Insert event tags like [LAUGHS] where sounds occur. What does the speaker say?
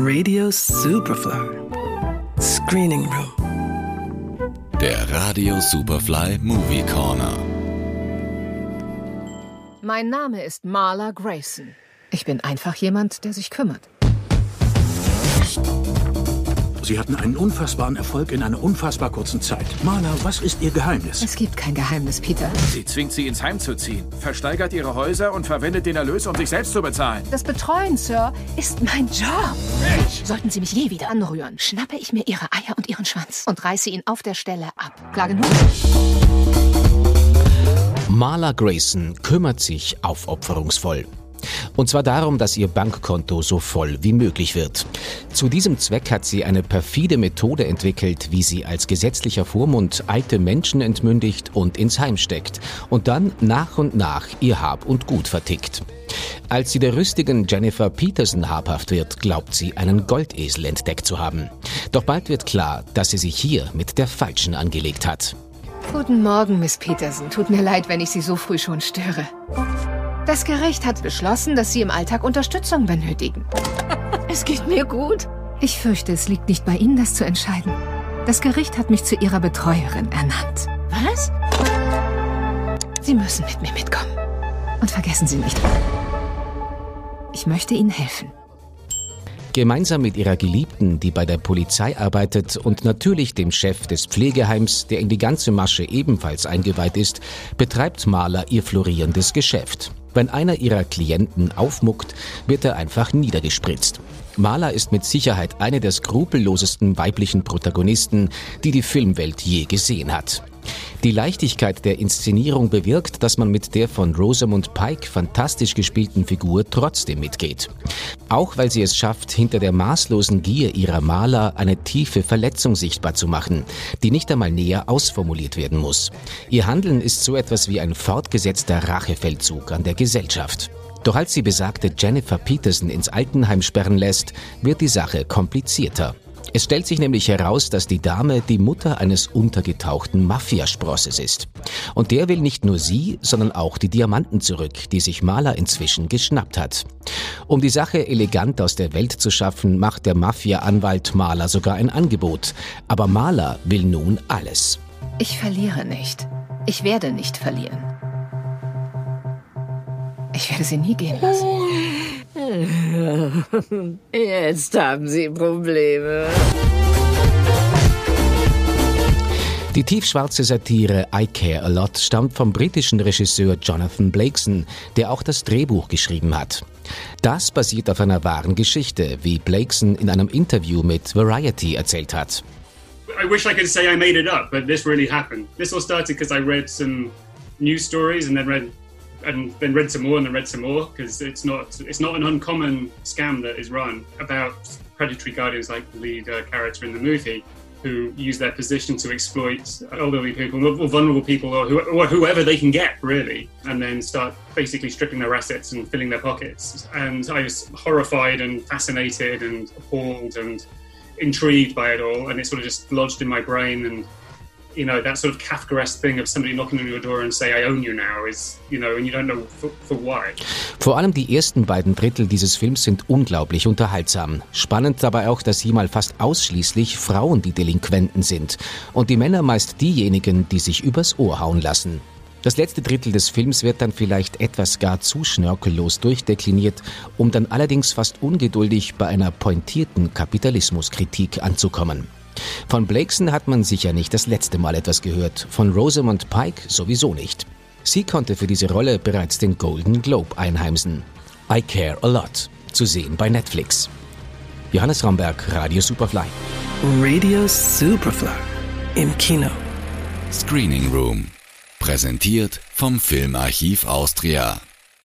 Radio Superfly. Screening Room. Der Radio Superfly Movie Corner. Mein Name ist Marla Grayson. Ich bin einfach jemand, der sich kümmert. Sie hatten einen unfassbaren Erfolg in einer unfassbar kurzen Zeit. Marla, was ist Ihr Geheimnis? Es gibt kein Geheimnis, Peter. Sie zwingt sie ins Heim zu ziehen, versteigert ihre Häuser und verwendet den Erlös, um sich selbst zu bezahlen. Das Betreuen, Sir, ist mein Job. Sollten Sie mich je wieder anrühren, schnappe ich mir Ihre Eier und Ihren Schwanz und reiße ihn auf der Stelle ab. Klar genug? Marla Grayson kümmert sich aufopferungsvoll. Und zwar darum, dass ihr Bankkonto so voll wie möglich wird. Zu diesem Zweck hat sie eine perfide Methode entwickelt, wie sie als gesetzlicher Vormund alte Menschen entmündigt und ins Heim steckt und dann nach und nach ihr Hab und Gut vertickt. Als sie der rüstigen Jennifer Peterson habhaft wird, glaubt sie, einen Goldesel entdeckt zu haben. Doch bald wird klar, dass sie sich hier mit der Falschen angelegt hat. Guten Morgen, Miss Peterson. Tut mir leid, wenn ich Sie so früh schon störe. Das Gericht hat beschlossen, dass Sie im Alltag Unterstützung benötigen. [LAUGHS] Es geht mir gut. Ich fürchte, es liegt nicht bei Ihnen, das zu entscheiden. Das Gericht hat mich zu Ihrer Betreuerin ernannt. Was? Sie müssen mit mir mitkommen. Und vergessen Sie nicht, ich möchte Ihnen helfen. Gemeinsam mit ihrer Geliebten, die bei der Polizei arbeitet, und natürlich dem Chef des Pflegeheims, der in die ganze Masche ebenfalls eingeweiht ist, betreibt Maler ihr florierendes Geschäft. Wenn einer ihrer Klienten aufmuckt, wird er einfach niedergespritzt. Maler ist mit Sicherheit eine der skrupellosesten weiblichen Protagonisten, die die Filmwelt je gesehen hat. Die Leichtigkeit der Inszenierung bewirkt, dass man mit der von Rosamund Pike fantastisch gespielten Figur trotzdem mitgeht. Auch weil sie es schafft, hinter der maßlosen Gier ihrer Maler eine tiefe Verletzung sichtbar zu machen, die nicht einmal näher ausformuliert werden muss. Ihr Handeln ist so etwas wie ein fortgesetzter Rachefeldzug an der Gesellschaft. Doch als sie besagte Jennifer Peterson ins Altenheim sperren lässt, wird die Sache komplizierter. Es stellt sich nämlich heraus, dass die Dame die Mutter eines untergetauchten Mafiasprosses ist. Und der will nicht nur sie, sondern auch die Diamanten zurück, die sich Maler inzwischen geschnappt hat. Um die Sache elegant aus der Welt zu schaffen, macht der Mafia-Anwalt Maler sogar ein Angebot. Aber Maler will nun alles. Ich verliere nicht. Ich werde nicht verlieren. Ich werde sie nie gehen lassen. Jetzt haben Sie Probleme. Die tiefschwarze Satire I Care a Lot stammt vom britischen Regisseur Jonathan Blakeson, der auch das Drehbuch geschrieben hat. Das basiert auf einer wahren Geschichte, wie Blakeson in einem Interview mit Variety erzählt hat. I wish I could say I made it up, but this really happened. This all started because I read some news stories and then read and then read some more and then read some more because it's not it's not an uncommon scam that is run about predatory guardians like the lead uh, character in the movie who use their position to exploit elderly people or vulnerable people or, who, or whoever they can get really and then start basically stripping their assets and filling their pockets. And i was horrified and fascinated and appalled and intrigued by it all and it sort of just lodged in my brain and you know that sort of Kafkaesque thing of somebody knocking on your door and say I own you now is you know and you don't know for, for why. Vor allem die ersten beiden Drittel dieses Films sind unglaublich unterhaltsam. Spannend dabei auch, dass hier mal fast ausschließlich Frauen die Delinquenten sind und die Männer meist diejenigen, die sich übers Ohr hauen lassen. Das letzte Drittel des Films wird dann vielleicht etwas gar zu schnörkellos durchdekliniert, um dann allerdings fast ungeduldig bei einer pointierten Kapitalismuskritik anzukommen. Von Blakeson hat man sicher nicht das letzte Mal etwas gehört, von Rosamund Pike sowieso nicht. Sie konnte für diese Rolle bereits den Golden Globe einheimsen. I Care a Lot, zu sehen bei Netflix. Johannes Ramberg, Radio Superfly. Radio Superfly im Kino. Screening Room. Präsentiert vom Filmarchiv Austria.